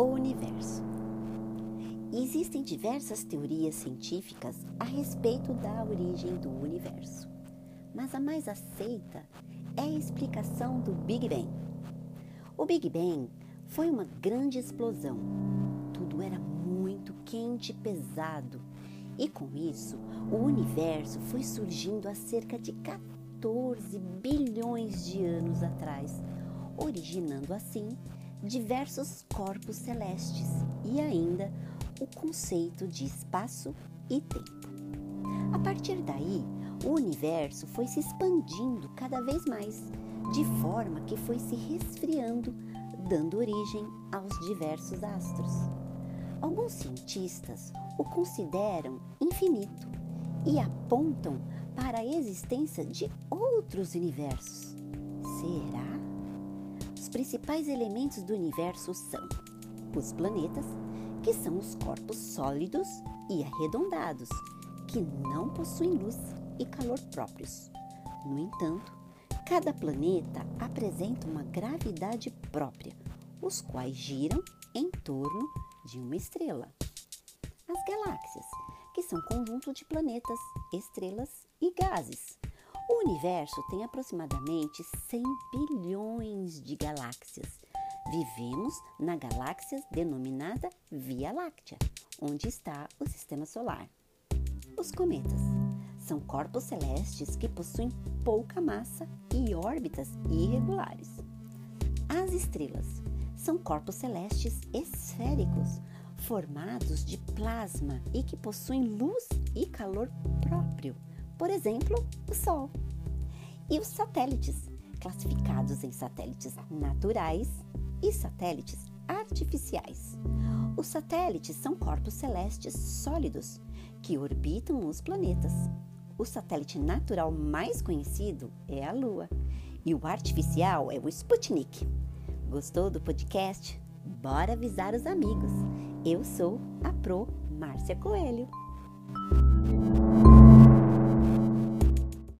universo. Existem diversas teorias científicas a respeito da origem do universo, mas a mais aceita é a explicação do Big Bang. O Big Bang foi uma grande explosão. Tudo era muito quente e pesado, e com isso o universo foi surgindo há cerca de 14 bilhões de anos atrás, originando assim diversos corpos celestes e ainda o conceito de espaço e tempo. A partir daí, o universo foi se expandindo cada vez mais, de forma que foi se resfriando, dando origem aos diversos astros. Alguns cientistas o consideram infinito e apontam para a existência de outros universos. Será? Os principais elementos do universo são os planetas, que são os corpos sólidos e arredondados, que não possuem luz e calor próprios. No entanto, cada planeta apresenta uma gravidade própria, os quais giram em torno de uma estrela. As galáxias, que são conjunto de planetas, estrelas e gases. O universo tem aproximadamente 100 bilhões de galáxias. Vivemos na galáxia denominada Via Láctea, onde está o sistema solar. Os cometas são corpos celestes que possuem pouca massa e órbitas irregulares. As estrelas são corpos celestes esféricos formados de plasma e que possuem luz e calor próprio, por exemplo, o Sol. E os satélites, classificados em satélites naturais e satélites artificiais. Os satélites são corpos celestes sólidos que orbitam os planetas. O satélite natural mais conhecido é a Lua e o artificial é o Sputnik. Gostou do podcast? Bora avisar os amigos! Eu sou a Pro Márcia Coelho.